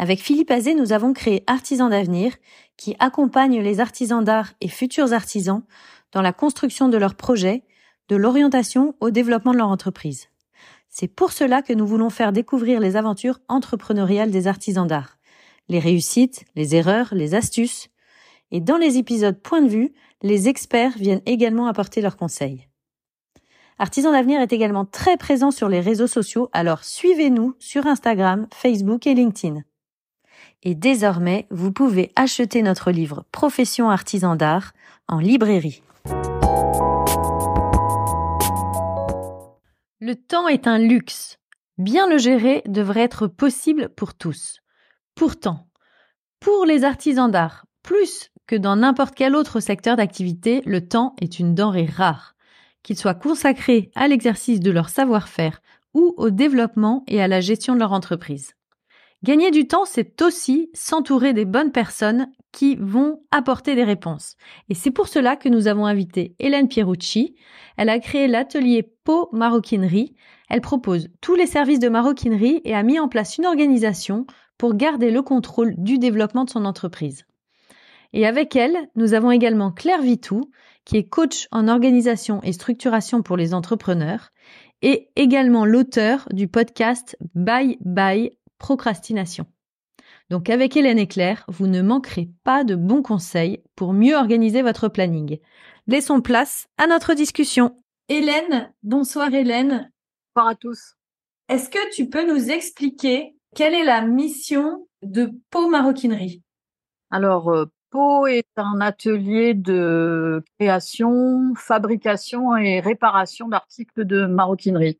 Avec Philippe Azé, nous avons créé Artisans d'avenir qui accompagne les artisans d'art et futurs artisans dans la construction de leurs projets, de l'orientation au développement de leur entreprise. C'est pour cela que nous voulons faire découvrir les aventures entrepreneuriales des artisans d'art, les réussites, les erreurs, les astuces. Et dans les épisodes Point de vue, les experts viennent également apporter leurs conseils. Artisan d'avenir est également très présent sur les réseaux sociaux, alors suivez-nous sur Instagram, Facebook et LinkedIn. Et désormais, vous pouvez acheter notre livre Profession artisan d'art en librairie. Le temps est un luxe. Bien le gérer devrait être possible pour tous. Pourtant, pour les artisans d'art, plus que dans n'importe quel autre secteur d'activité, le temps est une denrée rare. Qu'il soit consacré à l'exercice de leur savoir-faire ou au développement et à la gestion de leur entreprise. Gagner du temps, c'est aussi s'entourer des bonnes personnes qui vont apporter des réponses. Et c'est pour cela que nous avons invité Hélène Pierucci. Elle a créé l'atelier Pau Maroquinerie. Elle propose tous les services de maroquinerie et a mis en place une organisation pour garder le contrôle du développement de son entreprise. Et avec elle, nous avons également Claire Vitou, qui est coach en organisation et structuration pour les entrepreneurs, et également l'auteur du podcast Bye Bye Procrastination. Donc avec Hélène et Claire, vous ne manquerez pas de bons conseils pour mieux organiser votre planning. Laissons place à notre discussion. Hélène, bonsoir Hélène. Bonsoir à tous. Est-ce que tu peux nous expliquer quelle est la mission de Pau Maroquinerie? Alors, euh, Pau est un atelier de création, fabrication et réparation d'articles de maroquinerie.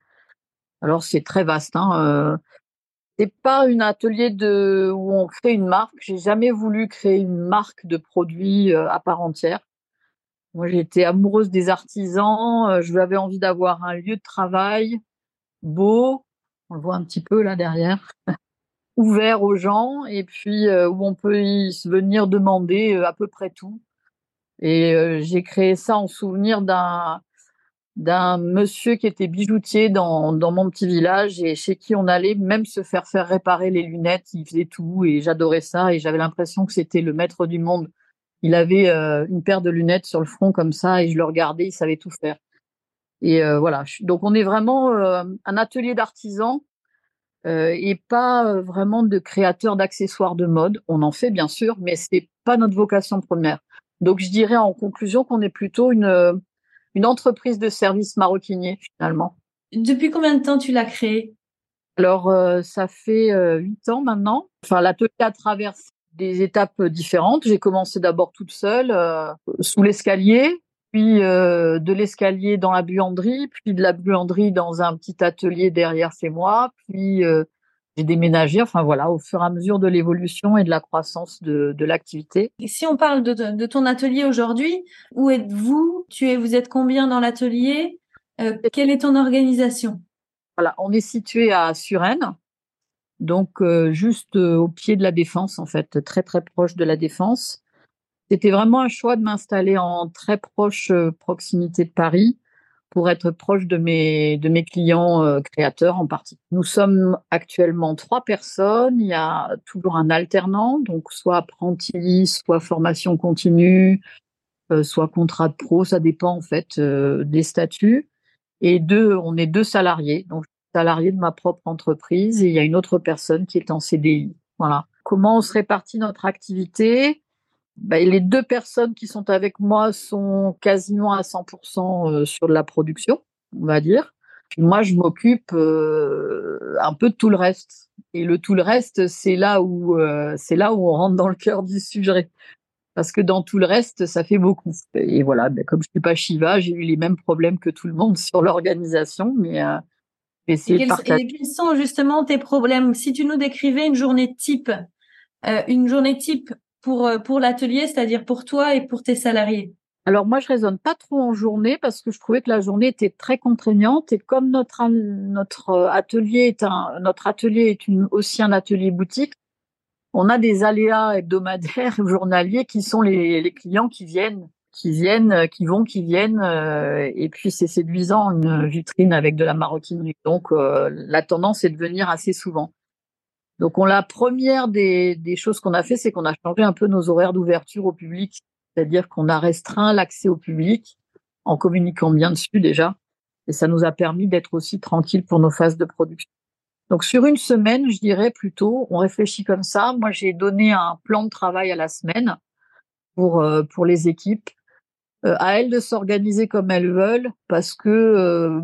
Alors, c'est très vaste. Hein, euh, c'est pas un atelier de où on crée une marque. J'ai jamais voulu créer une marque de produits euh, à part entière. Moi, j'étais amoureuse des artisans. Euh, je J'avais envie d'avoir un lieu de travail beau. On le voit un petit peu là derrière, ouvert aux gens et puis euh, où on peut y venir demander à peu près tout. Et j'ai créé ça en souvenir d'un d'un monsieur qui était bijoutier dans, dans mon petit village et chez qui on allait même se faire faire réparer les lunettes. Il faisait tout et j'adorais ça et j'avais l'impression que c'était le maître du monde. Il avait euh, une paire de lunettes sur le front comme ça et je le regardais, il savait tout faire. Et euh, voilà. Donc on est vraiment euh, un atelier d'artisans et pas vraiment de créateurs d'accessoires de mode. On en fait bien sûr, mais c'est pas notre vocation première. Donc je dirais en conclusion qu'on est plutôt une une entreprise de services maroquiniers finalement. Depuis combien de temps tu l'as créée? Alors, euh, ça fait euh, huit ans maintenant. Enfin, l'atelier a traversé des étapes différentes. J'ai commencé d'abord toute seule, euh, sous l'escalier, puis de l'escalier dans la buanderie, puis de la buanderie dans un petit atelier derrière chez moi, puis j'ai déménagé, enfin voilà, au fur et à mesure de l'évolution et de la croissance de, de l'activité. Si on parle de, de ton atelier aujourd'hui, où êtes-vous? Tu es, vous êtes combien dans l'atelier? Euh, Quelle est ton organisation? Voilà, on est situé à Suresnes, donc euh, juste euh, au pied de la défense en fait, très très proche de la défense. C'était vraiment un choix de m'installer en très proche proximité de Paris pour être proche de mes, de mes clients euh, créateurs en partie. Nous sommes actuellement trois personnes. Il y a toujours un alternant, donc soit apprenti, soit formation continue, euh, soit contrat de pro, ça dépend en fait euh, des statuts. Et deux, on est deux salariés, donc salarié de ma propre entreprise et il y a une autre personne qui est en CDI. Voilà. Comment on se répartit notre activité? Bah, les deux personnes qui sont avec moi sont quasiment à 100% sur de la production, on va dire. Puis moi, je m'occupe un peu de tout le reste. Et le tout le reste, c'est là où c'est là où on rentre dans le cœur du sujet parce que dans tout le reste, ça fait beaucoup. Et voilà, ben, comme je suis pas Shiva, j'ai eu les mêmes problèmes que tout le monde sur l'organisation, mais euh, et, quels, quels sont justement tes problèmes? Si tu nous décrivais une journée type, euh, une journée type pour euh, pour l'atelier, c'est-à-dire pour toi et pour tes salariés? Alors moi, je raisonne pas trop en journée parce que je trouvais que la journée était très contraignante et comme notre notre atelier est un notre atelier est une, aussi un atelier boutique, on a des aléas hebdomadaires journaliers qui sont les, clients qui viennent, qui viennent, euh, qui vont, qui viennent. Euh, et puis c'est séduisant une vitrine avec de la maroquinerie. Donc euh, la tendance est de venir assez souvent. Donc on la première des, choses qu'on a fait, c'est qu'on a changé un peu nos horaires d'ouverture au public, c'est-à-dire qu'on a restreint l'accès au public en communiquant bien dessus déjà. Et ça nous a permis d'être aussi tranquille pour nos phases de production. Donc sur une semaine, je dirais plutôt, on réfléchit comme ça. Moi, j'ai donné un plan de travail à la semaine pour euh, les équipes, euh, à elles de s'organiser comme elles veulent, parce que euh,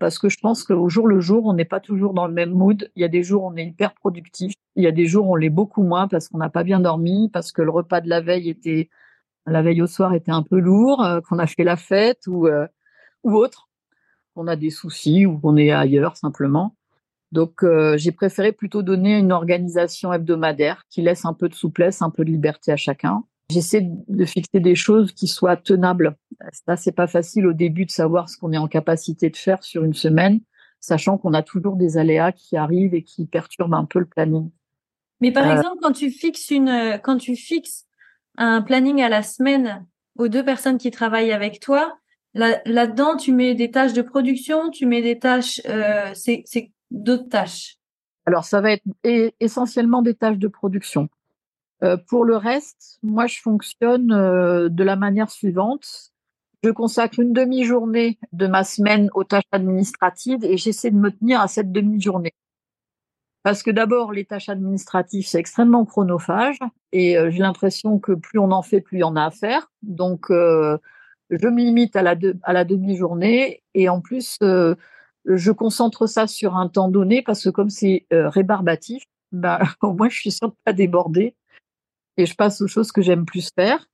parce que je pense qu'au jour le jour, on n'est pas toujours dans le même mood. Il y a des jours où on est hyper productif, il y a des jours où on l'est beaucoup moins parce qu'on n'a pas bien dormi, parce que le repas de la veille était la veille au soir était un peu lourd, qu'on a fait la fête ou ou autre, qu'on a des soucis ou qu'on est ailleurs simplement. Donc, euh, j'ai préféré plutôt donner une organisation hebdomadaire qui laisse un peu de souplesse, un peu de liberté à chacun. J'essaie de fixer des choses qui soient tenables. Ça, c'est pas facile au début de savoir ce qu'on est en capacité de faire sur une semaine, sachant qu'on a toujours des aléas qui arrivent et qui perturbent un peu le planning. Mais par euh, exemple, quand tu fixes une, quand tu fixes un planning à la semaine aux deux personnes qui travaillent avec toi, là-dedans, tu mets des tâches de production, tu mets des tâches, euh, c'est d'autres tâches Alors, ça va être essentiellement des tâches de production. Euh, pour le reste, moi, je fonctionne euh, de la manière suivante. Je consacre une demi-journée de ma semaine aux tâches administratives et j'essaie de me tenir à cette demi-journée. Parce que d'abord, les tâches administratives, c'est extrêmement chronophage et euh, j'ai l'impression que plus on en fait, plus il y en a à faire. Donc, je me limite à la, à la demi-journée et en plus, je concentre ça sur un temps donné parce que comme c'est rébarbatif, bah, au moins je suis sûre de pas déborder et je passe aux choses que j'aime plus faire.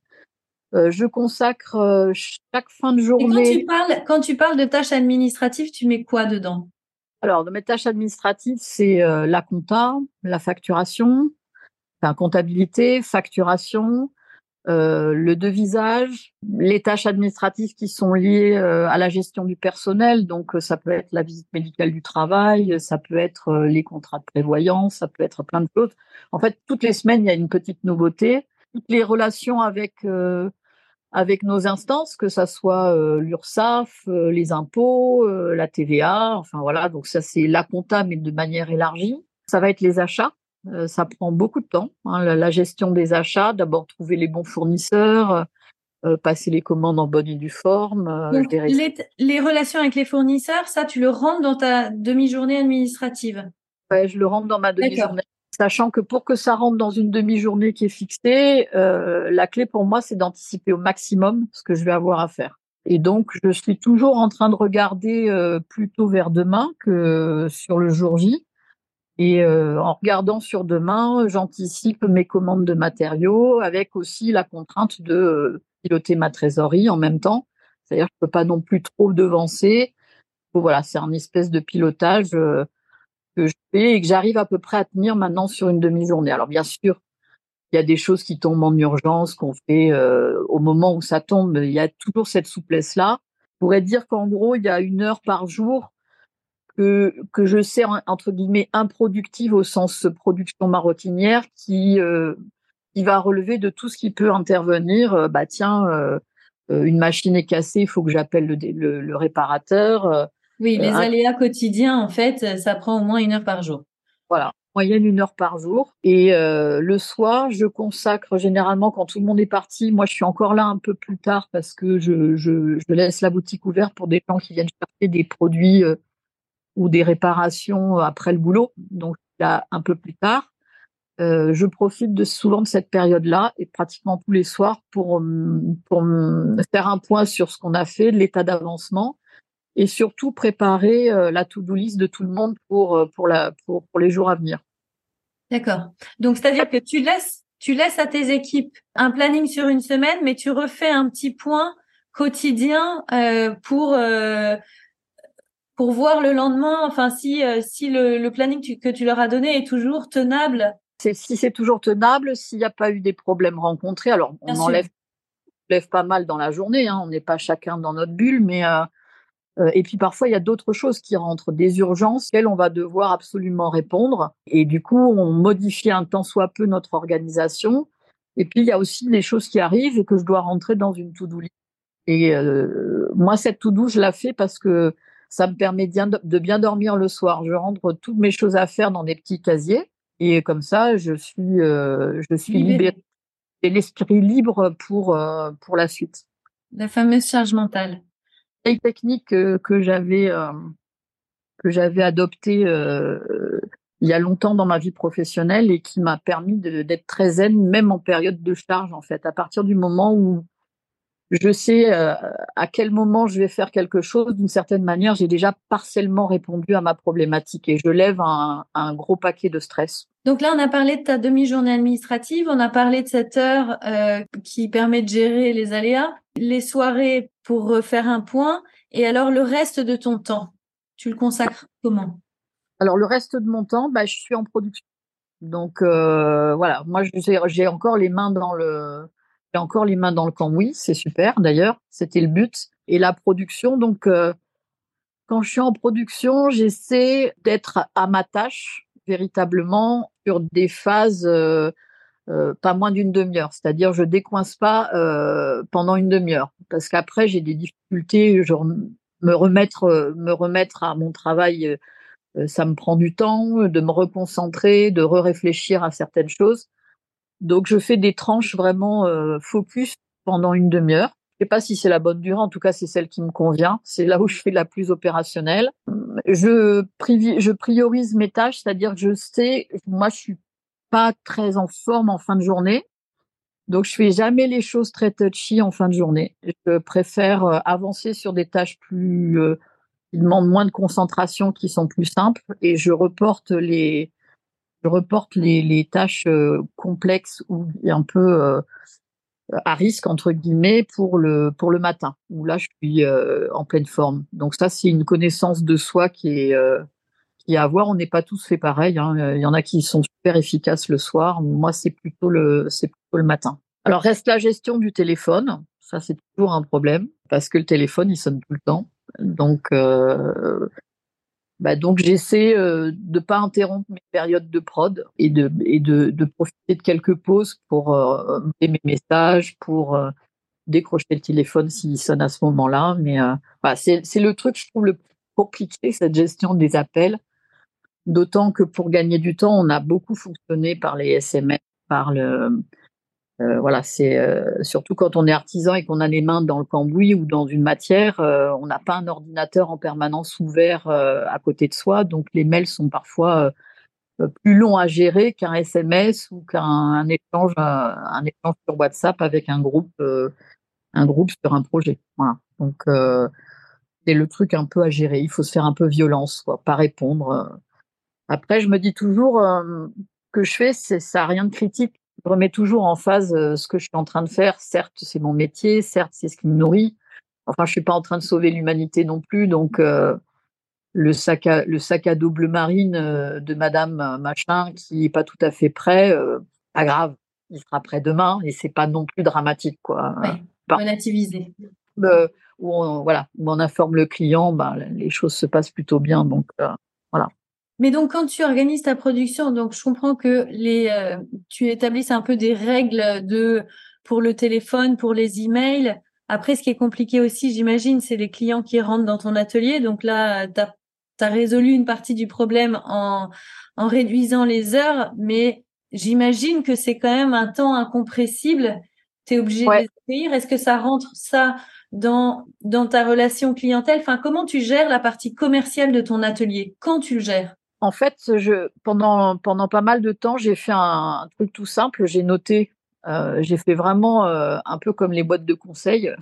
Euh, je consacre euh, chaque fin de journée. Et quand tu parles, quand tu parles de tâches administratives, tu mets quoi dedans? Alors, de mes tâches administratives, c'est la compta, la facturation, enfin comptabilité, facturation, euh, le devisage, les tâches administratives qui sont liées euh, à la gestion du personnel. Donc, euh, ça peut être la visite médicale du travail, ça peut être les contrats de prévoyance, ça peut être plein de choses. En fait, toutes les semaines, il y a une petite nouveauté. Toutes les relations avec avec nos instances, que ça soit l'URSSAF, les impôts, la TVA, enfin voilà. Donc ça, c'est la compta, mais de manière élargie. Ça va être les achats. Euh, ça prend beaucoup de temps, hein, la, gestion des achats, d'abord trouver les bons fournisseurs, euh, passer les commandes en bonne et due forme. Euh, les, relations avec les fournisseurs, ça, tu le rentres dans ta demi-journée administrative? Ouais, je le rentre dans ma demi-journée. Sachant que pour que ça rentre dans une demi-journée qui est fixée, la clé pour moi, c'est d'anticiper au maximum ce que je vais avoir à faire. Et donc, je suis toujours en train de regarder plutôt vers demain que sur le jour J et euh, en regardant sur demain, j'anticipe mes commandes de matériaux avec aussi la contrainte de euh, piloter ma trésorerie en même temps. C'est-à-dire que je peux pas non plus trop devancer. voilà, c'est un espèce de pilotage euh, que je fais et que j'arrive à peu près à tenir maintenant sur une demi-journée. Alors bien sûr, il y a des choses qui tombent en urgence qu'on fait au moment où ça tombe. Il y a toujours cette souplesse-là. Je pourrais dire qu'en gros, il y a une heure par jour que, que je sais entre guillemets improductive au sens production maroquinière qui euh, qui va relever de tout ce qui peut intervenir. Euh, bah tiens, euh, une machine est cassée, il faut que j'appelle le, le, réparateur. oui, les aléas quotidiens en fait, ça prend au moins une heure par jour. Voilà, moyenne une heure par jour. Et le soir, je consacre généralement quand tout le monde est parti. Moi, je suis encore là un peu plus tard parce que je, je, je laisse la boutique ouverte pour des gens qui viennent chercher des produits ou des réparations après le boulot, donc là un peu plus tard. euh, je profite de, souvent de cette période-là et pratiquement tous les soirs pour, pour faire un point sur ce qu'on a fait, l'état d'avancement et surtout préparer euh, la to-do list de tout le monde pour, euh, pour, la, pour, les jours à venir. D'accord. Donc, c'est-à-dire que tu laisses, tu laisses à tes équipes un planning sur une semaine, mais tu refais un petit point quotidien euh, pour euh, pour voir le lendemain, enfin si si le, le planning que tu leur as donné est toujours tenable si c'est toujours tenable, s'il n'y a pas eu des problèmes rencontrés, alors on enlève, pas mal dans la journée, hein, on n'est pas chacun dans notre bulle, mais euh, euh, et puis parfois il y a d'autres choses qui rentrent, des urgences auxquelles on va devoir absolument répondre, et du coup on modifie un temps soit peu notre organisation. Et puis il y a aussi des choses qui arrivent et que je dois rentrer dans une to-do list. Et euh, moi cette to-do je la fais parce que ça me permet de bien dormir le soir. Je rentre toutes mes choses à faire dans des petits casiers et comme ça, je suis, euh, je suis libérée et l'esprit libre pour, euh, pour la suite. La fameuse charge mentale. Une technique que, que j'avais euh, que j'avais adoptée il y a longtemps dans ma vie professionnelle et qui m'a permis d'être très zen, même en période de charge, en fait. À partir du moment où je sais euh, à quel moment je vais faire quelque chose. D'une certaine manière, j'ai déjà partiellement répondu à ma problématique et je lève un, un, gros paquet de stress. Donc là, on a parlé de ta demi-journée administrative, on a parlé de cette heure euh, qui permet de gérer les aléas, les soirées pour faire un point, et alors le reste de ton temps, tu le consacres comment? Alors le reste de mon temps, bah, je suis en production. Donc euh, voilà, moi j'ai encore les mains dans le encore les mains dans le cambouis, c'est super d'ailleurs, c'était le but. Et la production, donc euh, quand je suis en production, j'essaie d'être à ma tâche véritablement sur des phases euh, euh, pas moins d'une demi-heure, c'est-à-dire je décoince pas pendant une demi-heure parce qu'après j'ai des difficultés, genre me remettre me remettre à mon travail, ça me prend du temps de me reconcentrer, de re-réfléchir à certaines choses. Donc je fais des tranches vraiment euh, focus pendant une demi-heure. Je sais pas si c'est la bonne durée, en tout cas c'est celle qui me convient. C'est là où je fais la plus opérationnelle. Je, je priorise mes tâches, c'est-à-dire que je sais, moi je suis pas très en forme en fin de journée, donc je fais jamais les choses très touchy en fin de journée. Je préfère euh, avancer sur des tâches plus euh, qui demandent moins de concentration, qui sont plus simples, et je reporte les je reporte les, tâches euh, complexes ou un peu euh, à risque entre guillemets pour le pour le matin où là je suis euh, en pleine forme. Donc ça c'est une connaissance de soi qui est qui à avoir. On n'est pas tous fait pareil. Hein. Il y en a qui sont super efficaces le soir. Moi c'est plutôt le c'est plutôt le matin. Alors reste la gestion du téléphone. Ça c'est toujours un problème parce que le téléphone il sonne tout le temps. Donc bah donc j'essaie euh, de pas interrompre mes périodes de prod et de profiter de quelques pauses pour euh, mes messages, pour euh, décrocher le téléphone s'il sonne à ce moment-là. Mais euh, c'est c'est le truc je trouve le plus compliqué cette gestion des appels. D'autant que pour gagner du temps, on a beaucoup fonctionné par les SMS, par le euh, voilà, c'est euh, surtout quand on est artisan et qu'on a les mains dans le cambouis ou dans une matière, euh, on n'a pas un ordinateur en permanence ouvert à côté de soi, donc les mails sont parfois plus longs à gérer qu'un SMS ou qu'un échange, un échange sur WhatsApp avec un groupe, un groupe sur un projet. Donc c'est le truc un peu à gérer. Il faut se faire un peu violence, quoi, pas répondre. Après, je me dis toujours que je fais, c'est ça n'a rien de critique je remets toujours en phase euh, ce que je suis en train de faire. Certes, c'est mon métier, certes, c'est ce qui me nourrit. Enfin, je suis pas en train de sauver l'humanité non plus, donc euh, le sac à le sac à double marine euh, de Madame Machin qui est pas tout à fait prêt, pas grave, il sera prêt demain et c'est pas non plus dramatique quoi. Relativiser. où on, voilà, où on informe le client, ben, les choses se passent plutôt bien, donc. Mais donc, quand tu organises ta production, donc je comprends que les, euh, tu établisses un peu des règles de pour le téléphone, pour les emails. Après, ce qui est compliqué aussi, j'imagine, c'est les clients qui rentrent dans ton atelier. Donc là, tu as, résolu une partie du problème en, en réduisant les heures, mais j'imagine que c'est quand même un temps incompressible. Tu es obligé de les Est-ce que ça rentre ça dans, dans ta relation clientèle? Enfin, comment tu gères la partie commerciale de ton atelier? Quand tu le gères? En fait, pendant, pas mal de temps, j'ai fait un, truc tout simple. J'ai noté, euh, j'ai fait vraiment euh, un peu comme les boîtes de conseil.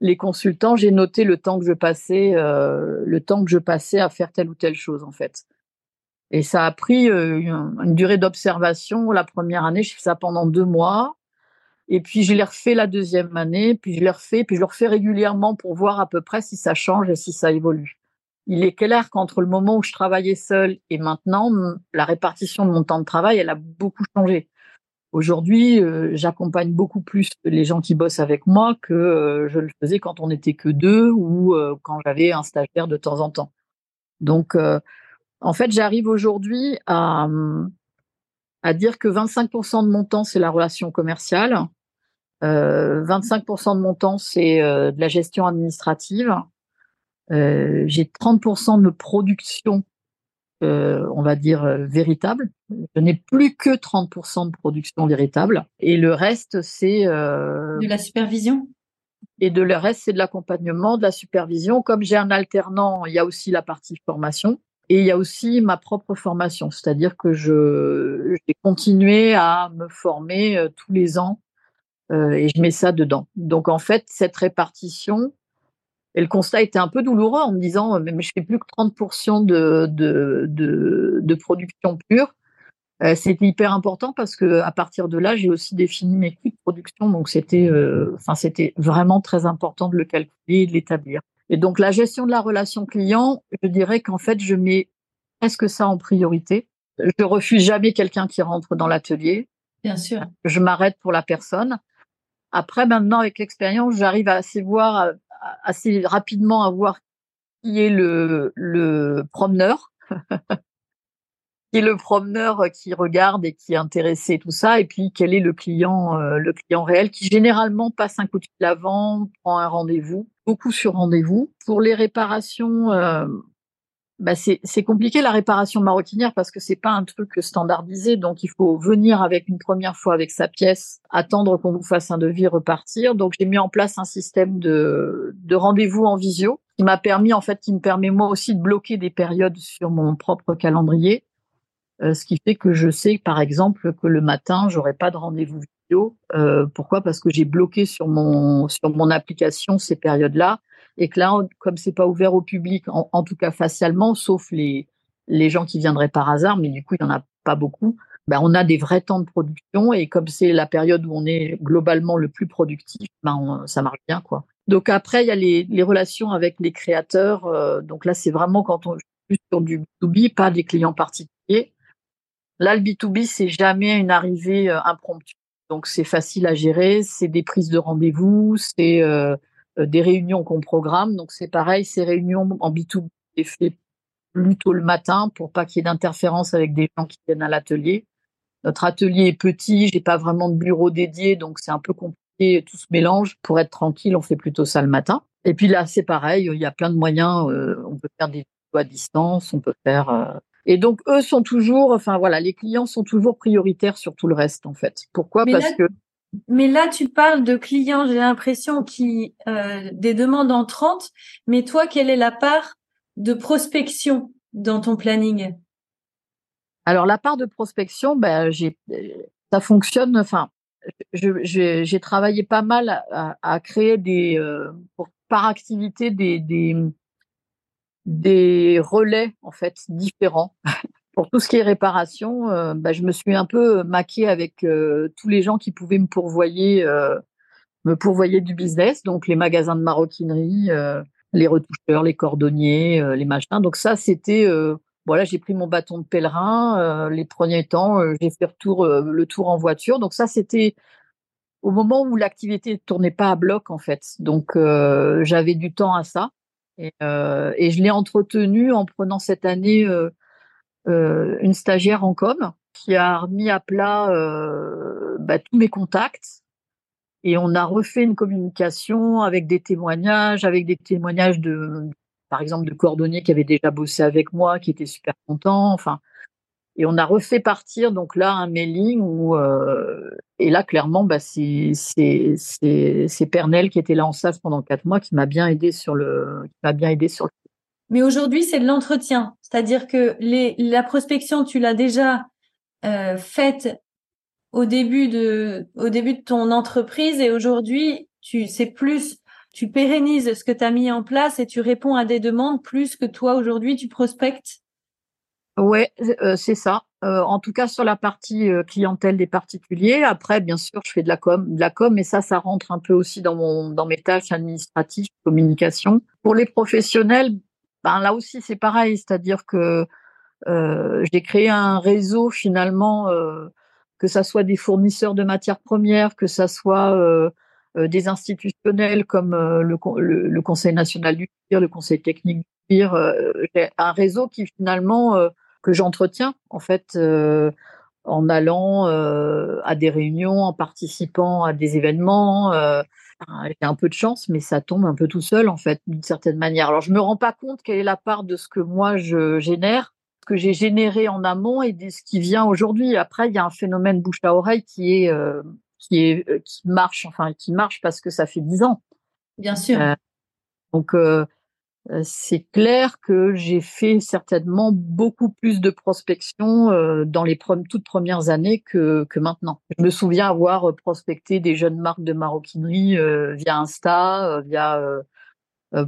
Les consultants, j'ai noté le temps que je passais, euh, le temps que je passais à faire telle ou telle chose, en fait. Et ça a pris une, durée d'observation. La première année, je fais ça pendant deux mois. Et puis, je l'ai refait la deuxième année, puis je l'ai refait, puis je le refais régulièrement pour voir à peu près si ça change et si ça évolue il est clair qu'entre le moment où je travaillais seule et maintenant, la répartition de mon temps de travail, elle a beaucoup changé. Aujourd'hui, euh, j'accompagne beaucoup plus les gens qui bossent avec moi que euh, je le faisais quand on n'était que deux ou euh, quand j'avais un stagiaire de temps en temps. Donc, en fait, j'arrive aujourd'hui à, à dire que 25% de mon temps, c'est la relation commerciale. 25% de mon temps, c'est de la gestion administrative euh, j'ai 30% de production, euh, on va dire, euh, véritable. Je n'ai plus que 30% de production véritable. Et le reste, c'est... de la supervision? et de le reste, c'est de l'accompagnement, de la supervision. Comme j'ai un alternant, il y a aussi la partie formation. Et il y a aussi ma propre formation, c'est-à-dire que je j'ai continué à me former tous les ans et je mets ça dedans. Donc en fait, cette répartition, et le constat était un peu douloureux en me disant, mais je fais plus que 30% de, de, de, de, production pure. Euh, c'était hyper important parce que à partir de là, j'ai aussi défini mes coûts de production. Donc c'était, euh, enfin c'était vraiment très important de le calculer et de l'établir. Et donc la gestion de la relation client, je dirais qu'en fait, je mets presque ça en priorité. Je refuse jamais quelqu'un qui rentre dans l'atelier. Bien sûr. Je m'arrête pour la personne. Après, maintenant, avec l'expérience, j'arrive à assez voir assez rapidement à voir qui est le, le promeneur, qui est le promeneur qui regarde et qui est intéressé tout ça, et puis quel est le client, euh, le client réel qui généralement passe un coup de fil avant, prend un rendez-vous, beaucoup sur rendez-vous. Pour les réparations, euh, bah c'est compliqué la réparation maroquinière parce que c'est pas un truc standardisé, donc il faut venir avec une première fois avec sa pièce, attendre qu'on vous fasse un devis, repartir. Donc j'ai mis en place un système de, de rendez-vous en visio qui m'a permis en fait, qui me permet moi aussi de bloquer des périodes sur mon propre calendrier, euh, ce qui fait que je sais par exemple que le matin j'aurai pas de rendez-vous vidéo. Euh, pourquoi? Parce que j'ai bloqué sur mon sur mon application ces périodes-là et que là, comme c'est pas ouvert au public, en, tout cas facialement, sauf les, les gens qui viendraient par hasard, mais du coup, il n'y en a pas beaucoup, ben, on a des vrais temps de production et comme c'est la période où on est globalement le plus productif, ben, ça marche bien. quoi. Donc après, il y a les, les relations avec les créateurs. Euh, donc là, c'est vraiment quand on est sur du B2B, pas des clients particuliers. Là, le B2B, c'est jamais une arrivée euh, impromptue. Donc c'est facile à gérer, c'est des prises de rendez-vous, c'est euh, des réunions qu'on programme. Donc c'est pareil, ces réunions en B2B sont fait plutôt le matin pour pas qu'il y ait d'interférence avec des gens qui viennent à l'atelier. Notre atelier est petit, j'ai pas vraiment de bureau dédié, donc c'est un peu compliqué, tout se mélange. Pour être tranquille, on fait plutôt ça le matin. Et puis là, c'est pareil, il y a plein de moyens. Euh, on peut faire des à distance, on peut faire. Euh, et donc eux sont toujours, enfin voilà, les clients sont toujours prioritaires sur tout le reste en fait. Pourquoi? Parce que mais là, tu parles de clients, j'ai l'impression, qui euh, des demandes entrantes. Mais toi, quelle est la part de prospection dans ton planning? Alors, la part de prospection, ben, ça fonctionne. Enfin, j'ai travaillé pas mal à, créer des, euh, par activité des, des, des relais en fait différents pour tout ce qui est réparation, euh, bah, je me suis un peu maquée avec euh, tous les gens qui pouvaient me pourvoyer, euh, me pourvoyer du business, donc les magasins de maroquinerie, les retoucheurs, les cordonniers, les machins. Donc ça, c'était voilà, j'ai pris mon bâton de pèlerin. les premiers temps, j'ai fait le tour en voiture. Donc ça, c'était au moment où l'activité ne tournait pas à bloc en fait. Donc j'avais du temps à ça et, et je l'ai entretenu en prenant cette année euh, une stagiaire en com qui a remis à plat euh, bah, tous mes contacts et on a refait une communication avec des témoignages, avec des témoignages de, par exemple, de cordonniers qui avaient déjà bossé avec moi, qui étaient super contents. Enfin, et on a refait partir donc là un mailing où euh, et là clairement bah c'est c'est Pernel qui était là en SAS pendant quatre mois qui m'a bien aidé sur le qui m'a bien aidé sur le Mais aujourd'hui, c'est de l'entretien. C'est-à-dire que la prospection, tu l'as déjà euh, faite au début de ton entreprise et aujourd'hui, tu c'est plus tu pérennises ce que tu as mis en place et tu réponds à des demandes plus que toi aujourd'hui tu prospectes. Ouais, euh, c'est ça. Euh, en tout cas sur la partie euh, clientèle des particuliers. Après, bien sûr, je fais de la com, de la com, mais ça, ça rentre un peu aussi dans dans mes tâches administratives, communication. Pour les professionnels, ben là aussi c'est pareil, c'est-à-dire que j'ai créé un réseau finalement, que ça soit des fournisseurs de matières premières, que ça soit des institutionnels comme le, Conseil national du tir, le Conseil technique du tir, un réseau qui finalement que j'entretiens en fait euh, en allant euh, à des réunions, en participant à des événements. Euh, j'ai un peu de chance, mais ça tombe un peu tout seul en fait d'une certaine manière. Alors je me rends pas compte quelle est la part de ce que moi je génère, ce que j'ai généré en amont et de ce qui vient aujourd'hui. Après, il y a un phénomène bouche à oreille qui est qui est qui marche, enfin qui marche parce que ça fait dix ans. Bien sûr. donc euh, c'est clair que j'ai fait certainement beaucoup plus de prospection euh, dans les toutes premières années que, que, maintenant. Je me souviens avoir prospecté des jeunes marques de maroquinerie euh, via Insta, via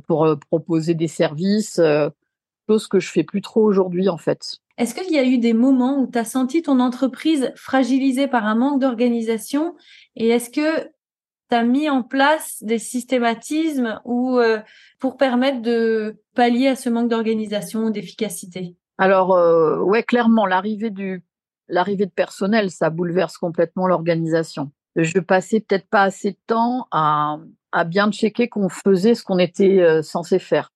pour proposer des services, chose que je fais plus trop aujourd'hui en fait. Est-ce qu'il y a eu des moments où tu as senti ton entreprise fragilisée par un manque d'organisation? Et est-ce que tu as mis en place des systématismes ou euh, pour permettre de pallier à ce manque d'organisation ou d'efficacité? Alors euh, ouais, clairement l'arrivée du l'arrivée de personnel, ça bouleverse complètement l'organisation. Je passais peut-être pas assez de temps à, à bien checker qu'on faisait ce qu'on était euh, censé faire.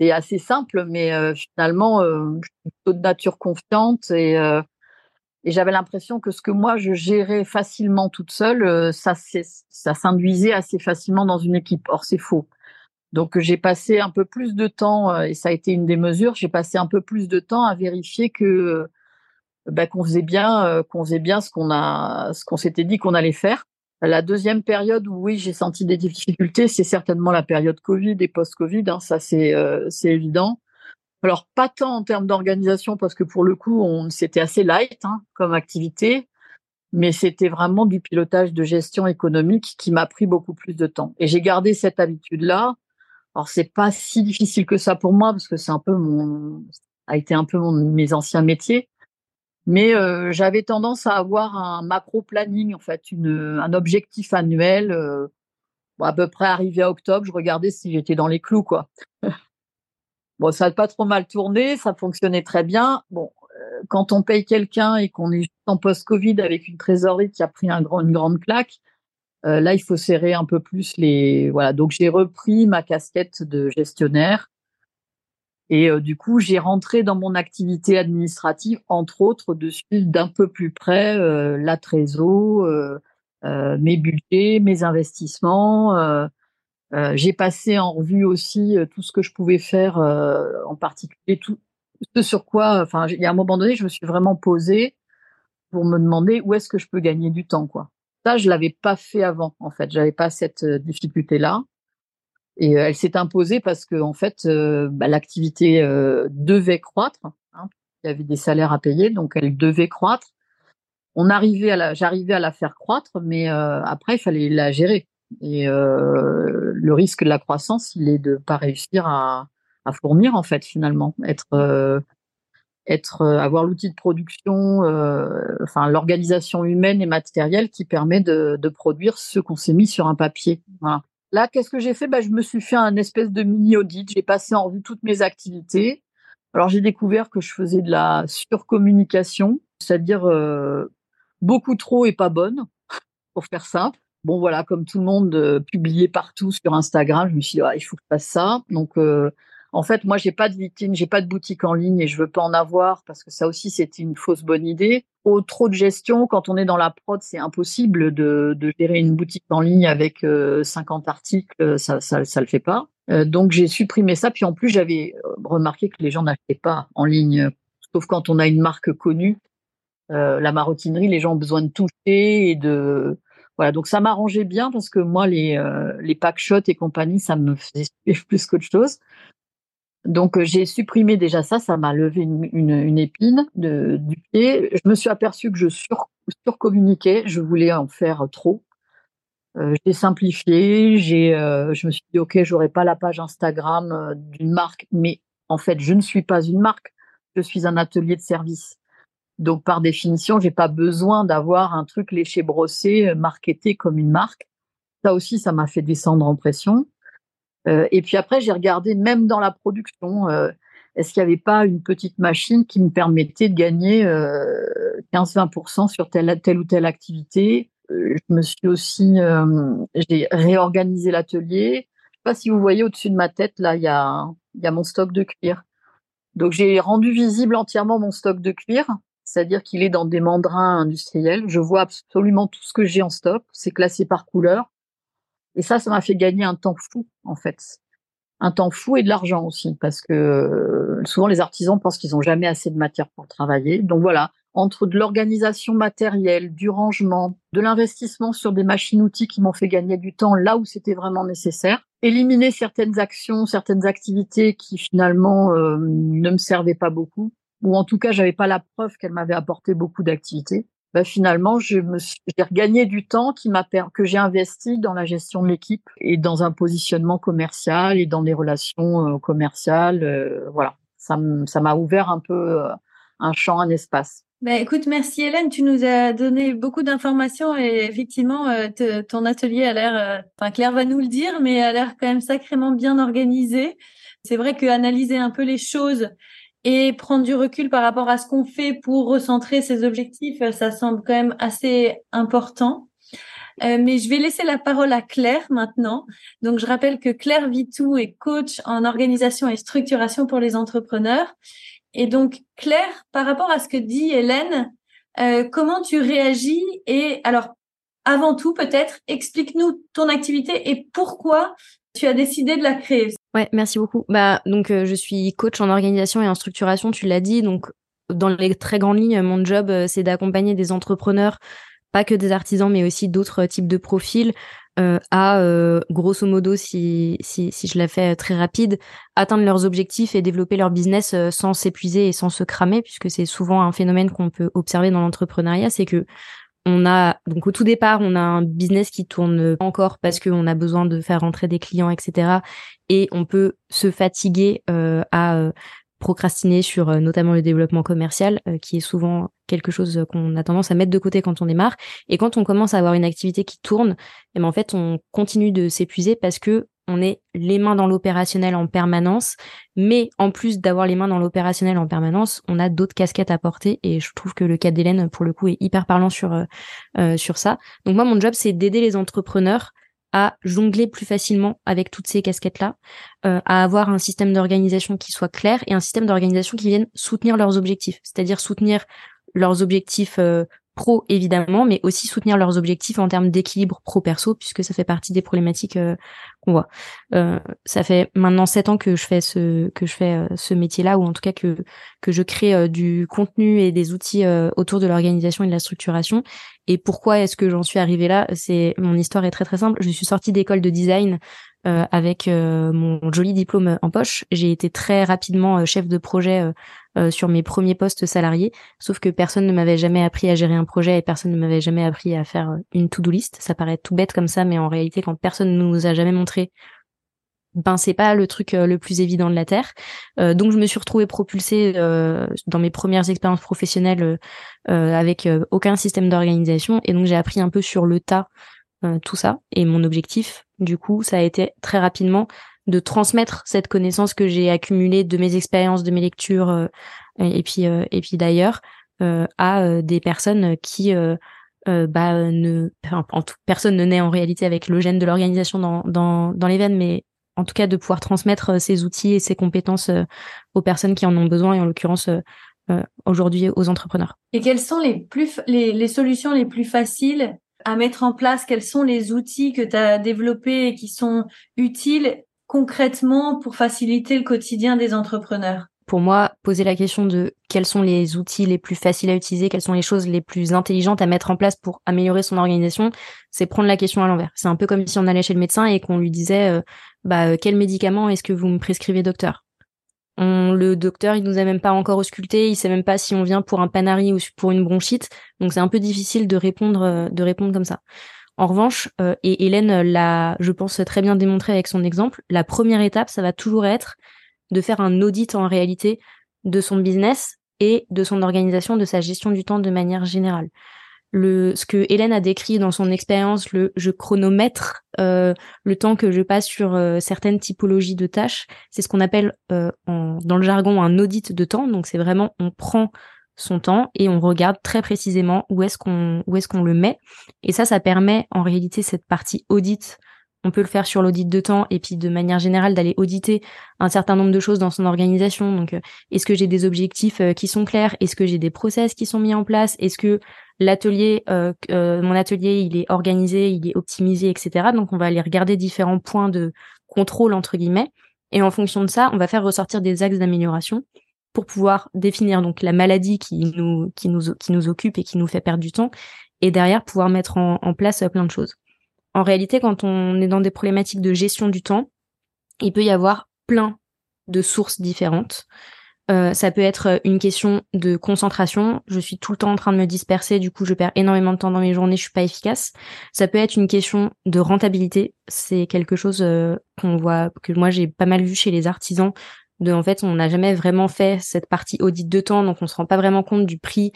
C'est assez simple, mais euh, finalement, je suis plutôt de nature confiante et et j'avais l'impression que ce que moi je gérais facilement toute seule, euh, ça, ça s'induisait assez facilement dans une équipe. Or, c'est faux. Donc, j'ai passé un peu plus de temps, euh, et ça a été une des mesures, j'ai passé un peu plus de temps à vérifier que bah, qu'on faisait bien, euh, qu'on faisait bien ce qu'on a, ce qu'on s'était dit qu'on allait faire. La deuxième période où oui, j'ai senti des difficultés, c'est certainement la période Covid et post-Covid. Hein, ça, c'est c'est évident. Alors pas tant en termes d'organisation parce que pour le coup on c'était assez light hein, comme activité, mais c'était vraiment du pilotage de gestion économique qui m'a pris beaucoup plus de temps. Et j'ai gardé cette habitude là. Alors c'est pas si difficile que ça pour moi parce que c'est un peu mon a été un peu mon, mes anciens métiers. Mais euh, j'avais tendance à avoir un macro planning en fait, une, un objectif annuel. Euh, à peu près arrivé à octobre, je regardais si j'étais dans les clous quoi. Bon, ça n'a pas trop mal tourné, ça fonctionnait très bien. Bon, euh, quand on paye quelqu'un et qu'on est en post-Covid avec une trésorerie qui a pris une grande claque, euh, là, il faut serrer un peu plus les. Voilà. Donc, j'ai repris ma casquette de gestionnaire. Et euh, du coup, j'ai rentré dans mon activité administrative, entre autres, de suivre d'un peu plus près la trésor, mes budgets, mes investissements, euh, j'ai passé en revue aussi euh, tout ce que je pouvais faire, euh, en particulier tout ce sur quoi. Enfin, il y a un moment donné, je me suis vraiment posée pour me demander où est-ce que je peux gagner du temps, quoi. Ça, je l'avais pas fait avant, en fait. J'avais pas cette difficulté-là, et elle s'est imposée parce que, en fait, bah, l'activité devait croître. Hein. Il y avait des salaires à payer, donc elle devait croître. On arrivait à j'arrivais à la faire croître, mais après, il fallait la gérer. Et euh, le risque de la croissance, il est de pas réussir à, fournir en fait finalement, être euh, être euh, avoir l'outil de production, enfin l'organisation humaine et matérielle qui permet de, produire ce qu'on s'est mis sur un papier. Là, qu'est-ce que j'ai fait? Bah, Je me suis fait un espèce de mini audit. J'ai passé en revue toutes mes activités. Alors j'ai découvert que je faisais de la surcommunication, c'est-à-dire beaucoup trop et pas bonne, pour faire simple bon voilà, comme tout le monde euh, publiait partout sur Instagram, je me suis dit ah, il faut que je fasse ça. Donc euh, en fait, moi j'ai pas de vitrine, j'ai pas de boutique en ligne et je veux pas en avoir parce que ça aussi c'était une fausse bonne idée. Trop, trop de gestion quand on est dans la prod, c'est impossible de, gérer une boutique en ligne avec 50 euh, articles, ça, ça ça le fait pas. donc j'ai supprimé ça puis en plus j'avais remarqué que les gens n'achetaient pas en ligne sauf quand on a une marque connue. la maroquinerie, les gens ont besoin de toucher et de voilà, donc ça m'arrangeait bien parce que moi, les, euh, les packshots et compagnie, ça me faisait plus qu'autre chose. Donc j'ai supprimé déjà ça, ça m'a levé une, épine du pied. Je me suis aperçue que je sur, surcommuniquais, je voulais en faire trop. Euh, j'ai simplifié, j'ai, euh, je me suis dit ok, j'aurai pas la page Instagram euh, d'une marque, mais en fait, je ne suis pas une marque, je suis un atelier de service. Donc par définition, j'ai pas besoin d'avoir un truc léché brossé, marketé comme une marque. Ça aussi, ça m'a fait descendre en pression. et puis après, j'ai regardé même dans la production, est-ce qu'il n'y avait pas une petite machine qui me permettait de gagner 15-20% sur telle, ou telle activité? Je me suis aussi, euh, j'ai réorganisé l'atelier. Je sais pas si vous voyez au-dessus de ma tête, là, il y a mon stock de cuir. Donc j'ai rendu visible entièrement mon stock de cuir, c'est-à-dire qu'il est dans des mandrins industriels. Je vois absolument tout ce que j'ai en stock, c'est classé par couleur. Et ça, ça m'a fait gagner un temps fou, en fait. Un temps fou et de l'argent aussi, parce que euh, souvent les artisans pensent qu'ils n'ont jamais assez de matière pour travailler. Donc voilà, entre de l'organisation matérielle, du rangement, de l'investissement sur des machines-outils qui m'ont fait gagner du temps là où c'était vraiment nécessaire, éliminer certaines actions, certaines activités qui finalement euh, ne me servaient pas beaucoup, ou en tout cas j'avais pas la preuve qu'elles m'avaient apporté beaucoup d'activités. Bah, finalement, j'ai regagné du temps qui m'a que j'ai investi dans la gestion de l'équipe et dans un positionnement commercial et dans des relations euh, commerciales. Euh, voilà, ça m'a ouvert un peu un champ, un espace. Ben, écoute, merci Hélène, tu nous as donné beaucoup d'informations et effectivement, euh, ton atelier a l'air, euh, enfin Claire va nous le dire, mais a l'air quand même sacrément bien organisé. C'est vrai que analyser un peu les choses et prendre du recul par rapport à ce qu'on fait pour recentrer ses objectifs, ça semble quand même assez important. Euh, mais je vais laisser la parole à Claire maintenant. Donc, je rappelle que Claire Vitou est coach en organisation et structuration pour les entrepreneurs. Et donc, Claire, par rapport à ce que dit Hélène, euh, comment tu réagis Et alors, avant tout, peut-être, explique-nous ton activité et pourquoi tu as décidé de la créer. Ouais, merci beaucoup. Bah, donc, euh, je suis coach en organisation et en structuration, tu l'as dit. Donc, dans les très grandes lignes, mon job, euh, c'est d'accompagner des entrepreneurs, pas que des artisans, mais aussi d'autres types de profils, euh, à, euh, grosso modo, si, si, si je la fais euh, très rapide, atteindre leurs objectifs et développer leur business sans s'épuiser et sans se cramer, puisque c'est souvent un phénomène qu'on peut observer dans l'entrepreneuriat, c'est que on a donc au tout départ, on a un business qui tourne encore parce qu'on a besoin de faire rentrer des clients, etc. Et on peut se fatiguer euh, à procrastiner sur euh, notamment le développement commercial, euh, qui est souvent quelque chose qu'on a tendance à mettre de côté quand on démarre. Et quand on commence à avoir une activité qui tourne, eh ben en fait, on continue de s'épuiser parce que on est les mains dans l'opérationnel en permanence, mais en plus d'avoir les mains dans l'opérationnel en permanence, on a d'autres casquettes à porter et je trouve que le cas d'Hélène pour le coup est hyper parlant sur euh, sur ça. Donc moi mon job c'est d'aider les entrepreneurs à jongler plus facilement avec toutes ces casquettes-là, euh, à avoir un système d'organisation qui soit clair et un système d'organisation qui vienne soutenir leurs objectifs, c'est-à-dire soutenir leurs objectifs euh, pro évidemment, mais aussi soutenir leurs objectifs en termes d'équilibre pro-perso, puisque ça fait partie des problématiques euh, qu'on. Euh, ça fait maintenant sept ans que je fais ce que je fais euh, ce métier-là, ou en tout cas que que je crée du contenu et des outils autour de l'organisation et de la structuration. Et pourquoi est-ce que j'en suis arrivée là? C'est mon histoire est très très simple. Je suis sortie d'école de design euh, avec euh, mon joli diplôme en poche. J'ai été très rapidement euh, chef de projet sur mes premiers postes salariés, sauf que personne ne m'avait jamais appris à gérer un projet et personne ne m'avait jamais appris à faire une to-do list. Ça paraît tout bête comme ça, mais en réalité, quand personne ne nous a jamais montré ben c'est pas le truc le plus évident de la terre. donc je me suis retrouvée propulsée dans mes premières expériences professionnelles avec aucun système d'organisation et donc j'ai appris un peu sur le tas tout ça. Et mon objectif du coup, ça a été très rapidement de transmettre cette connaissance que j'ai accumulée de mes expériences, de mes lectures euh, et puis euh, et puis d'ailleurs euh, à des personnes qui bah ne en tout, personne ne naît en réalité avec le gène de l'organisation dans dans dans les veines mais en tout cas de pouvoir transmettre ces outils et ces compétences aux personnes qui en ont besoin et en l'occurrence aujourd'hui aux entrepreneurs. Et quelles sont les plus les, les solutions les plus faciles à mettre en place? Quels sont les outils que tu as développés et qui sont utiles concrètement pour faciliter le quotidien des entrepreneurs? Pour moi, poser la question de quels sont les outils les plus faciles à utiliser, quelles sont les choses les plus intelligentes à mettre en place pour améliorer son organisation, c'est prendre la question à l'envers. C'est un peu comme si on allait chez le médecin et qu'on lui disait, euh, bah, quel médicament est-ce que vous me prescrivez, docteur? Le docteur, il nous a même pas encore ausculté, il sait même pas si on vient pour un panari ou pour une bronchite. Donc c'est un peu difficile de répondre, de répondre comme ça. En revanche, euh, et Hélène l'a, je pense, très bien démontré avec son exemple, la première étape, ça va toujours être de faire un audit en réalité de son business et de son organisation, de sa gestion du temps de manière générale. Le, ce que Hélène a décrit dans son expérience, le je chronomètre euh, le temps que je passe sur euh, certaines typologies de tâches, c'est ce qu'on appelle dans le jargon un audit de temps. Donc c'est vraiment on prend son temps et on regarde très précisément où est-ce qu'on où est-ce qu'on le met et ça ça permet en réalité cette partie audit on peut le faire sur l'audit de temps et puis de manière générale d'aller auditer un certain nombre de choses dans son organisation. Donc euh, est-ce que j'ai des objectifs euh, qui sont clairs? Est-ce que j'ai des process qui sont mis en place? Est-ce que l'atelier euh, mon atelier il est organisé il est optimisé etc donc on va aller regarder différents points de contrôle entre guillemets. Et en fonction de ça on va faire ressortir des axes d'amélioration pour pouvoir définir donc la maladie qui nous qui nous qui nous occupe et qui nous fait perdre du temps et derrière pouvoir mettre en, place plein de choses. En réalité, quand on est dans des problématiques de gestion du temps, il peut y avoir plein de sources différentes. Euh, ça peut être une question de concentration. Je suis tout le temps en train de me disperser, du coup je perds énormément de temps dans mes journées, je suis pas efficace. Ça peut être une question de rentabilité. C'est quelque chose euh, qu'on voit, que moi j'ai pas mal vu chez les artisans en fait on n'a jamais vraiment fait cette partie audit de temps donc on se rend pas vraiment compte du prix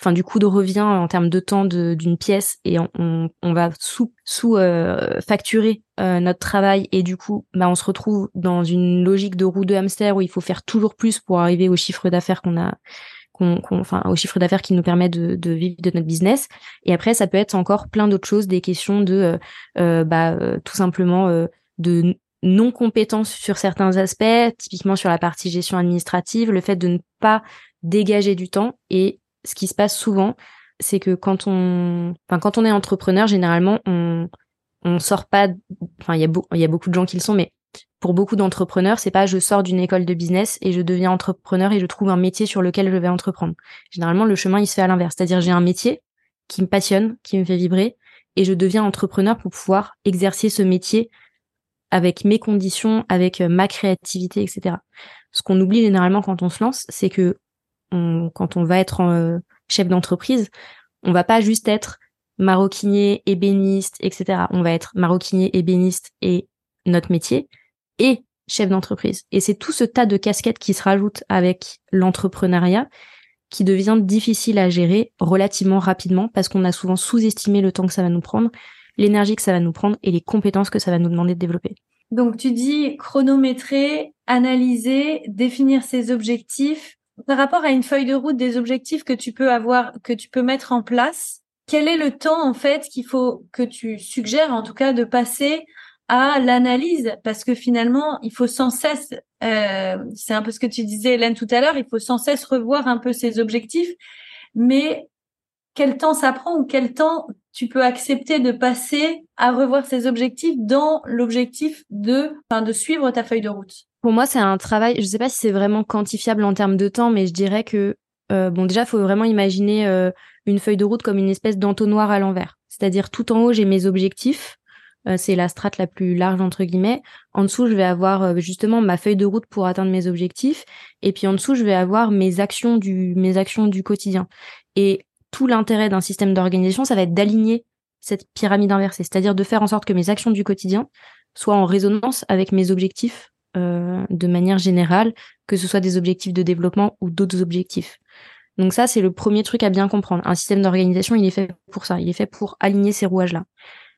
enfin du coût de revient en termes de temps d'une pièce et on, on, va sous sous euh, facturer euh, notre travail et du coup bah on se retrouve dans une logique de roue de hamster où il faut faire toujours plus pour arriver au chiffre d'affaires qu'on a qu'on, enfin au chiffre d'affaires qui nous permet de, de, vivre de notre business et après ça peut être encore plein d'autres choses des questions de euh, euh bah tout simplement de non compétence sur certains aspects, typiquement sur la partie gestion administrative, le fait de ne pas dégager du temps. Et ce qui se passe souvent, c'est que quand on, est entrepreneur, généralement, on, on sort pas, enfin, il y a il y a beaucoup de gens qui le sont, mais pour beaucoup d'entrepreneurs, c'est pas je sors d'une école de business et je deviens entrepreneur et je trouve un métier sur lequel je vais entreprendre. Généralement, le chemin, il se fait à l'inverse. C'est-à-dire, j'ai un métier qui me passionne, qui me fait vibrer et je deviens entrepreneur pour pouvoir exercer ce métier avec mes conditions, avec euh, ma créativité, etc. Ce qu'on oublie généralement quand on se lance, c'est que quand on va être euh, chef d'entreprise, on va pas juste être maroquinier, ébéniste, etc. On va être maroquinier, ébéniste et notre métier et chef d'entreprise. Et c'est tout ce tas de casquettes qui se rajoutent avec l'entrepreneuriat qui devient difficile à gérer relativement rapidement parce qu'on a souvent sous-estimé le temps que ça va nous prendre l'énergie que ça va nous prendre et les compétences que ça va nous demander de développer. Donc tu dis chronométrer, analyser, définir ses objectifs par rapport à une feuille de route des objectifs que tu peux avoir, que tu peux mettre en place. Quel est le temps en fait qu'il faut que tu suggères en tout cas de passer à l'analyse? Parce que finalement il faut sans cesse euh, c'est un peu ce que tu disais Hélène tout à l'heure il faut sans cesse revoir un peu ses objectifs mais quel temps ça prend ou quel temps tu peux accepter de passer à revoir ces objectifs dans l'objectif de, enfin, de suivre ta feuille de route? Pour moi, c'est un travail, je ne sais pas si c'est vraiment quantifiable en termes de temps, mais je dirais que, euh, bon, déjà, faut vraiment imaginer euh, une feuille de route comme une espèce d'entonnoir à l'envers. C'est-à-dire, tout en haut, j'ai mes objectifs. Euh, c'est la strate la plus large, entre guillemets. En dessous, je vais avoir justement ma feuille de route pour atteindre mes objectifs. Et puis en dessous, je vais avoir mes actions du, mes actions du quotidien. Et tout l'intérêt d'un système d'organisation, ça va être d'aligner cette pyramide inversée, c'est-à-dire de faire en sorte que mes actions du quotidien soient en résonance avec mes objectifs euh, de manière générale, que ce soit des objectifs de développement ou d'autres objectifs. Donc ça, c'est le premier truc à bien comprendre. Un système d'organisation, il est fait pour ça, il est fait pour aligner ces rouages-là.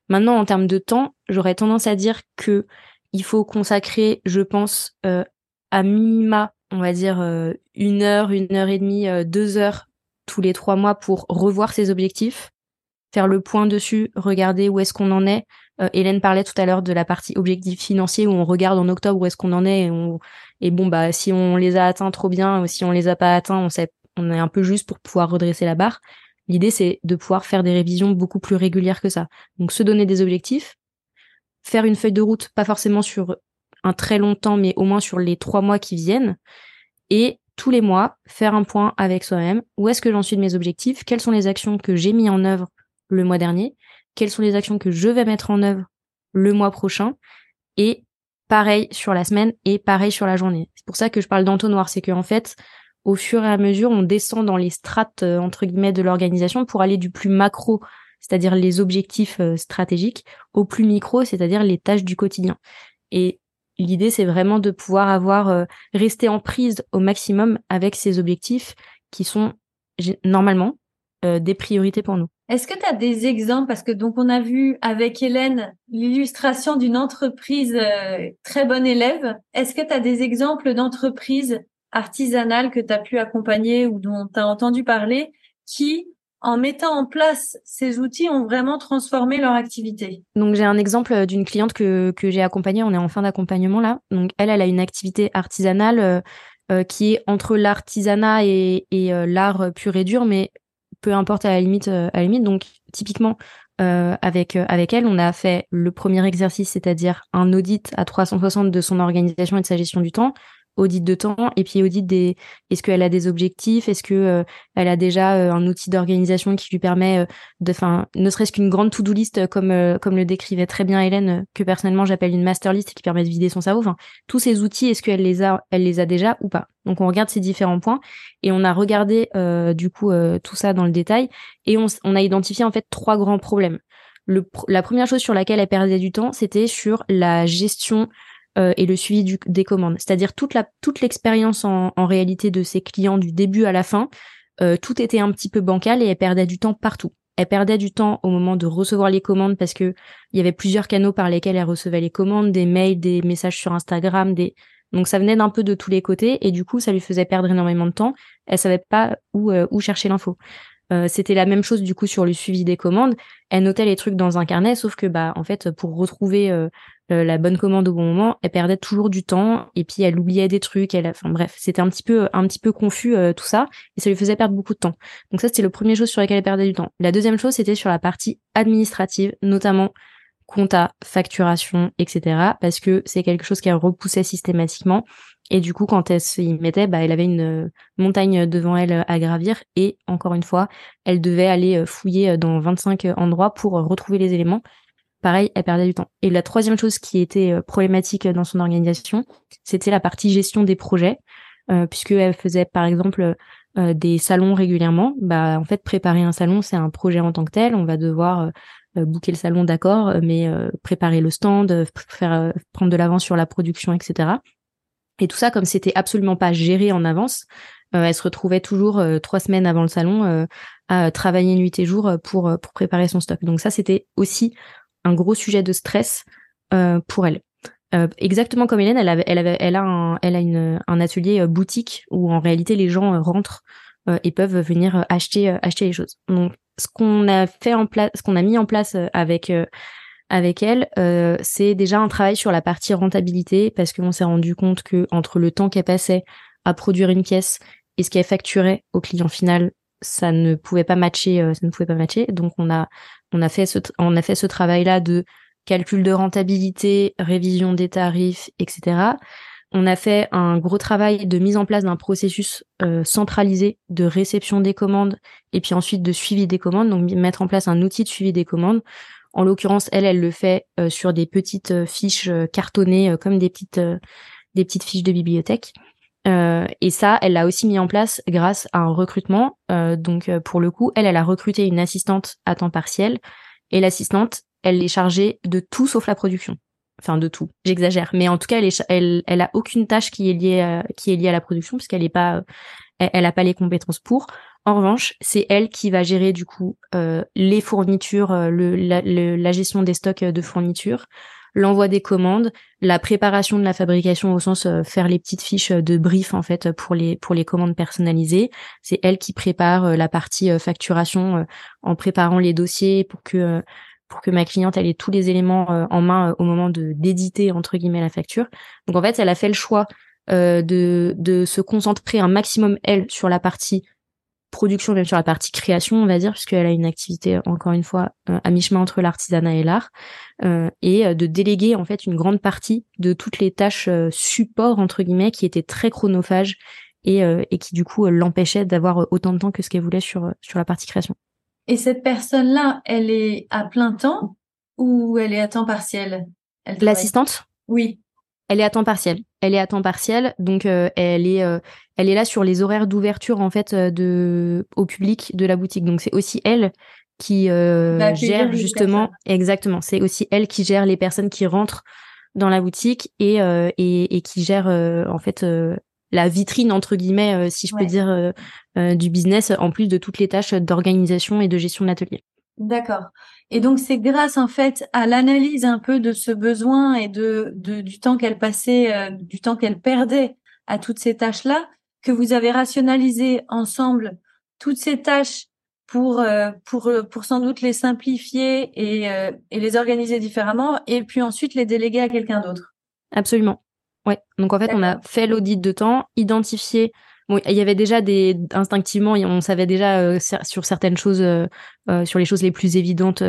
Maintenant, en termes de temps, j'aurais tendance à dire que il faut consacrer, je pense, euh, à minima, on va dire euh, une heure, une heure et demie, deux heures tous les trois mois pour revoir ses objectifs, faire le point dessus, regarder où est-ce qu'on en est. Euh, Hélène parlait tout à l'heure de la partie objectif financier où on regarde en octobre où est-ce qu'on en est et, on... bon bah si on les a atteints trop bien ou si on les a pas atteints, on sait on est un peu juste pour pouvoir redresser la barre. L'idée c'est de pouvoir faire des révisions beaucoup plus régulières que ça. Donc se donner des objectifs, faire une feuille de route, pas forcément sur un très long temps, mais au moins sur les trois mois qui viennent, et tous les mois, faire un point avec soi-même. Où est-ce que j'en suis de mes objectifs? Quelles sont les actions que j'ai mis en œuvre le mois dernier? Quelles sont les actions que je vais mettre en œuvre le mois prochain Et pareil sur la semaine et pareil sur la journée. C'est pour ça que je parle d'entonnoir, c'est qu'en fait, au fur et à mesure, on descend dans les strates euh, entre guillemets de l'organisation pour aller du plus macro, c'est-à-dire les objectifs euh, stratégiques, au plus micro, c'est-à-dire les tâches du quotidien. Et l'idée, c'est vraiment de pouvoir avoir euh, rester en prise au maximum avec ces objectifs qui sont normalement des priorités pour nous. Est-ce que tu as des exemples? Parce que donc on a vu avec Hélène l'illustration d'une entreprise très bonne élève. Est-ce que tu as des exemples d'entreprises artisanales que tu as pu accompagner ou dont tu as entendu parler qui, en mettant en place ces outils, ont vraiment transformé leur activité? Donc j'ai un exemple d'une cliente que, que j'ai accompagnée, on est en fin d'accompagnement là. Donc elle, elle a une activité artisanale euh, euh, qui est entre l'artisanat et, et euh, l'art pur et dur, mais peu importe à la limite. à la limite. Donc typiquement, avec avec elle, on a fait le premier exercice, c'est-à-dire un audit à 360 de son organisation et de sa gestion du temps audit de temps et puis audit des est-ce qu'elle a des objectifs? Est-ce que euh, elle a déjà euh, un outil d'organisation qui lui permet euh, de enfin ne serait-ce qu'une grande to-do list comme comme le décrivait très bien Hélène que personnellement j'appelle une master list qui permet de vider son cerveau. Enfin tous ces outils est-ce qu'elle les a elle les a déjà ou pas? Donc on regarde ces différents points et on a regardé du coup tout ça dans le détail et on, on a identifié en fait trois grands problèmes. Le, la première chose sur laquelle elle perdait du temps, c'était sur la gestion euh, et le suivi du, des commandes. C'est-à-dire toute la toute l'expérience en, en, réalité de ses clients du début à la fin, euh, tout était un petit peu bancal et elle perdait du temps partout. Elle perdait du temps au moment de recevoir les commandes parce que il y avait plusieurs canaux par lesquels elle recevait les commandes, des mails, des messages sur Instagram, des donc ça venait d'un peu de tous les côtés et du coup ça lui faisait perdre énormément de temps. Elle savait pas où euh, où chercher l'info. Euh, c'était la même chose du coup sur le suivi des commandes. Elle notait les trucs dans un carnet, sauf que bah en fait pour retrouver euh, euh, la bonne commande au bon moment, elle perdait toujours du temps et puis elle oubliait des trucs. Elle, enfin bref, c'était un petit peu un petit peu confus tout ça et ça lui faisait perdre beaucoup de temps. Donc ça c'était le premier chose sur laquelle elle perdait du temps. La deuxième chose c'était sur la partie administrative, notamment compta, facturation, etc. Parce que c'est quelque chose qu'elle repoussait systématiquement et du coup, quand elle s'y mettait, bah, elle avait une euh, montagne devant elle euh, à gravir. Et encore une fois, elle devait aller euh, fouiller dans 25 endroits pour retrouver les éléments. Pareil, elle perdait du temps. Et la troisième chose qui était problématique dans son organisation, c'était la partie gestion des projets, euh, puisqu'elle faisait par exemple des salons régulièrement. Bah, en fait, préparer un salon, c'est un projet en tant que tel. On va devoir booker le salon, d'accord, mais préparer le stand, faire prendre de l'avance sur la production, etc. Et tout ça, comme c'était absolument pas géré en avance, euh, elle se retrouvait toujours euh, trois semaines avant le salon euh, à travailler nuit et jour pour pour préparer son stock. Donc ça, c'était aussi un gros sujet de stress pour elle. exactement comme Hélène, elle, avait, elle, avait, elle a, un, elle a une, un atelier boutique où en réalité les gens rentrent et peuvent venir acheter acheter les choses. Donc ce qu'on a fait en place, ce qu'on a mis en place avec avec elle, euh, c'est déjà un travail sur la partie rentabilité parce qu'on s'est rendu compte que entre le temps qu'elle passait à produire une pièce et ce qu'elle facturait au client final, ça ne pouvait pas matcher, euh, ça ne pouvait pas matcher. Donc on a on a fait ce on a fait ce travail là de calcul de rentabilité, révision des tarifs, etc. On a fait un gros travail de mise en place d'un processus euh, centralisé de réception des commandes et puis ensuite de suivi des commandes, donc mettre en place un outil de suivi des commandes en l'occurrence, elle, elle le fait euh, sur des petites fiches cartonnées comme des petites des petites fiches de bibliothèque. Et ça, elle l'a aussi mis en place grâce à un recrutement. donc pour le coup, elle, a recruté une assistante à temps partiel et l'assistante, elle est chargée de tout sauf la production. Enfin de tout, j'exagère, mais en tout cas, elle, est, aucune tâche qui est liée à, la production puisqu'elle est pas, les compétences pour. En revanche, c'est elle qui va gérer du coup euh, les fournitures, euh, la, gestion des stocks euh, de fournitures, l'envoi des commandes, la préparation de la fabrication au sens faire les petites fiches de brief en fait pour les pour les commandes personnalisées. C'est elle qui prépare la partie facturation en préparant les dossiers pour que pour que ma cliente ait tous les éléments en main au moment de d'éditer entre guillemets la facture. Donc en fait, elle a fait le choix de de se concentrer un maximum elle sur la partie production, même sur la partie création, on va dire, puisqu'elle a une activité, encore une fois, euh, à mi-chemin entre l'artisanat et l'art, euh, et euh, de déléguer en fait une grande partie de toutes les tâches support, entre guillemets, qui étaient très chronophages et, et qui du coup l'empêchaient d'avoir autant de temps que ce qu'elle voulait sur, sur la partie création. Et cette personne-là, elle est à plein temps ou elle est à temps partiel? L'assistante? Oui. Elle est à temps partiel. Elle est à temps partiel, donc elle est elle est là sur les horaires d'ouverture en fait de au public de la boutique. Donc c'est aussi elle qui gère justement exactement. C'est aussi elle qui gère les personnes qui rentrent dans la boutique et et, et, qui gère en fait la vitrine entre guillemets, euh, si je peux dire, euh, euh, du business, en plus de toutes les tâches d'organisation et de gestion de l'atelier. D'accord. Et donc c'est grâce en fait à l'analyse un peu de ce besoin et de, du temps qu'elle passait, du temps qu'elle perdait à toutes ces tâches-là, que vous avez rationalisé ensemble toutes ces tâches pour pour pour sans doute les simplifier et, et les organiser différemment, et puis ensuite les déléguer à quelqu'un d'autre. Absolument. Ouais. Donc en fait, on a fait l'audit de temps, identifié. Bon, il y avait déjà des instinctivement, on savait déjà euh, sur certaines choses, euh, euh, sur les choses les plus évidentes,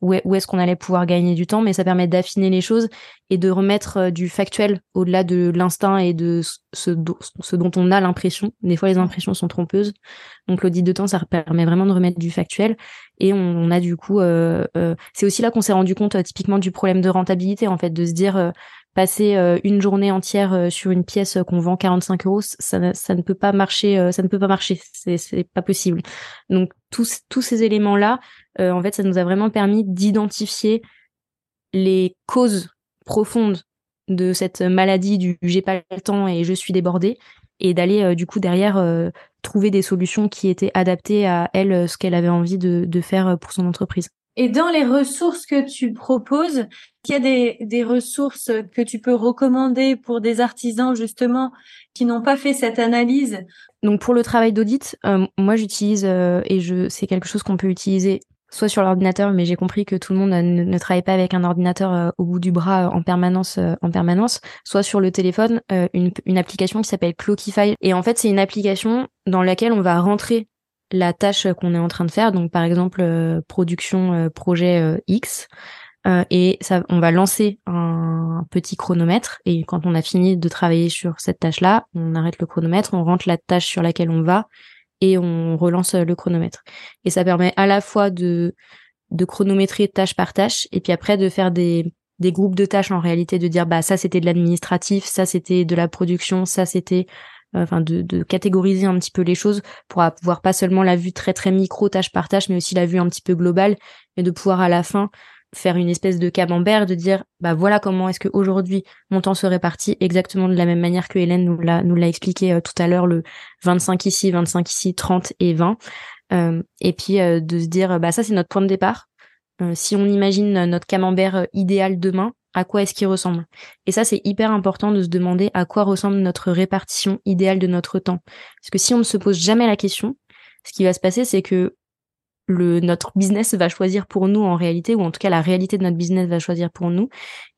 où, est-ce qu'on allait pouvoir gagner du temps, mais ça permet d'affiner les choses et de remettre du factuel au-delà de l'instinct et de ce, ce dont on a l'impression. Des fois, les impressions sont trompeuses. Donc l'audit de temps, ça permet vraiment de remettre du factuel. Et on, on a du coup, c'est aussi là qu'on s'est rendu compte typiquement du problème de rentabilité, en fait, de se dire passer euh, une journée entière euh, sur une pièce qu'on vend 45 euros, ça, ça, ne peut pas marcher, euh, ça ne peut pas marcher, c'est, pas possible. Donc tous, tous ces éléments-là, en fait, ça nous a vraiment permis d'identifier les causes profondes de cette maladie du j'ai pas le temps et je suis débordée et d'aller du coup derrière trouver des solutions qui étaient adaptées à elle, ce qu'elle avait envie de, de faire pour son entreprise. Et dans les ressources que tu proposes, il y a des, des ressources que tu peux recommander pour des artisans justement qui n'ont pas fait cette analyse? Donc pour le travail d'audit, euh, moi j'utilise euh, et je c'est quelque chose qu'on peut utiliser soit sur l'ordinateur, mais j'ai compris que tout le monde ne, travaille pas avec un ordinateur euh, au bout du bras en permanence, en permanence, soit sur le téléphone, une, une application qui s'appelle Clockify. Et en fait, c'est une application dans laquelle on va rentrer la tâche qu'on est en train de faire, donc par exemple euh, production euh, projet euh, X, et ça, on va lancer un petit chronomètre. Et quand on a fini de travailler sur cette tâche-là, on arrête le chronomètre, on rentre la tâche sur laquelle on va et on relance le chronomètre. Et ça permet à la fois de chronométrer tâche par tâche et puis après de faire des des groupes de tâches en réalité de dire bah ça c'était de l'administratif, ça c'était de la production, ça c'était enfin de, catégoriser un petit peu les choses pour avoir pas seulement la vue très très micro tâche par tâche, mais aussi la vue un petit peu globale et de pouvoir à la fin faire une espèce de camembert, de dire bah voilà comment est-ce que aujourd'hui mon temps se répartit exactement de la même manière que Hélène nous l'a nous l'a expliqué euh, tout à l'heure le 25 ici, 25 ici, 30 et 20 euh, et puis euh, de se dire bah ça c'est notre point de départ. si on imagine notre camembert idéal demain, à quoi est-ce qu'il ressemble. Et ça, c'est hyper important de se demander à quoi ressemble notre répartition idéale de notre temps. Parce que si on ne se pose jamais la question, ce qui va se passer, c'est que le notre business va choisir pour nous en réalité, ou en tout cas la réalité de notre business va choisir pour nous,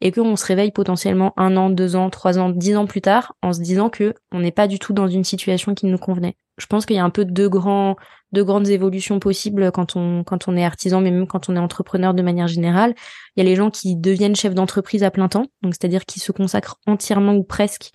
et qu'on se réveille potentiellement un an, deux ans, trois ans, dix ans plus tard, en se disant que on n'est pas du tout dans une situation qui nous convenait. Je pense qu'il y a un peu deux grands, deux grandes évolutions possibles quand on quand on est artisan, mais même quand on est entrepreneur de manière générale. Il y a les gens qui deviennent chefs d'entreprise à plein temps, donc c'est-à-dire qui se consacrent entièrement ou presque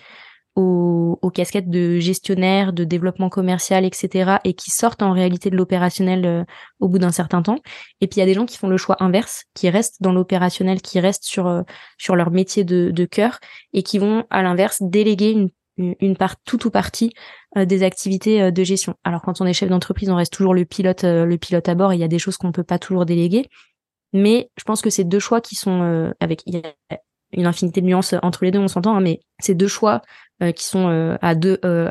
aux, casquettes de gestionnaire, de développement commercial, etc., et qui sortent en réalité de l'opérationnel euh, au bout d'un certain temps. Et puis il y a des gens qui font le choix inverse, qui restent dans l'opérationnel, qui restent sur euh, leur métier de, de cœur et qui vont à l'inverse déléguer une une part tout ou partie euh, des activités de gestion. Alors quand on est chef d'entreprise, on reste toujours le pilote le pilote à bord et il y a des choses qu'on peut pas toujours déléguer. Mais je pense que c'est deux choix qui sont avec une infinité de nuances entre les deux, on s'entend, hein, mais c'est deux choix euh, qui sont euh, à deux, euh,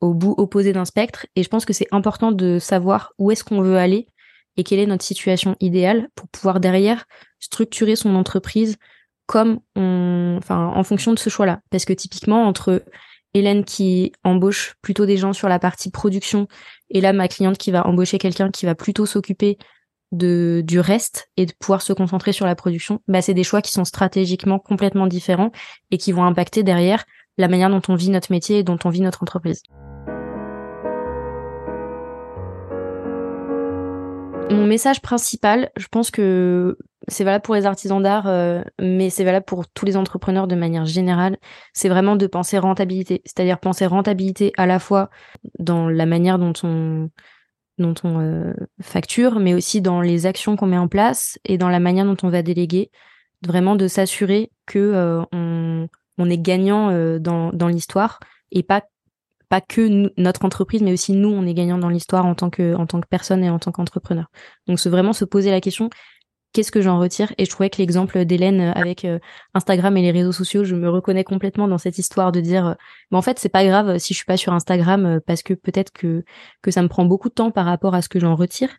au bout opposé d'un spectre. Et je pense que c'est important de savoir où est-ce qu'on veut aller et quelle est notre situation idéale pour pouvoir derrière structurer son entreprise comme on, enfin, en fonction de ce choix-là. Parce que typiquement, entre Hélène qui embauche plutôt des gens sur la partie production et là, ma cliente qui va embaucher quelqu'un qui va plutôt s'occuper de, du reste et de pouvoir se concentrer sur la production, bah, c'est des choix qui sont stratégiquement complètement différents et qui vont impacter derrière la manière dont on vit notre métier et dont on vit notre entreprise. Mon message principal, je pense que c'est valable pour les artisans d'art, euh, mais c'est valable pour tous les entrepreneurs de manière générale, c'est vraiment de penser rentabilité, c'est-à-dire penser rentabilité à la fois dans la manière dont on dont on euh, facture, mais aussi dans les actions qu'on met en place et dans la manière dont on va déléguer, vraiment de s'assurer que euh, on, on est gagnant dans, dans l'histoire et pas pas que notre entreprise, mais aussi nous, on est gagnant dans l'histoire en tant que en tant que personne et en tant qu'entrepreneur. Donc, c'est vraiment se poser la question qu'est-ce que j'en retire Et je trouvais que l'exemple d'Hélène euh, avec euh, Instagram et les réseaux sociaux, je me reconnais complètement dans cette histoire de dire, euh, mais en fait, c'est pas grave si je suis pas sur Instagram parce que peut-être que que ça me prend beaucoup de temps par rapport à ce que j'en retire.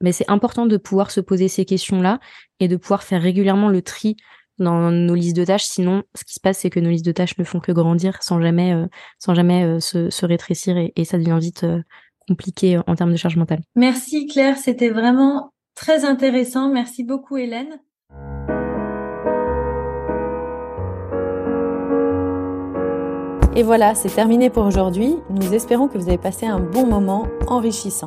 Mais c'est important de pouvoir se poser ces questions-là et de pouvoir faire régulièrement le tri dans nos listes de tâches. Sinon, ce qui se passe, c'est que nos listes de tâches ne font que grandir sans jamais, sans jamais se, rétrécir et, ça devient vite compliqué en termes de charge mentale. Merci Claire, c'était vraiment Très intéressant. Merci beaucoup, Hélène. Et voilà, c'est terminé pour aujourd'hui. Nous espérons que vous avez passé un bon moment enrichissant.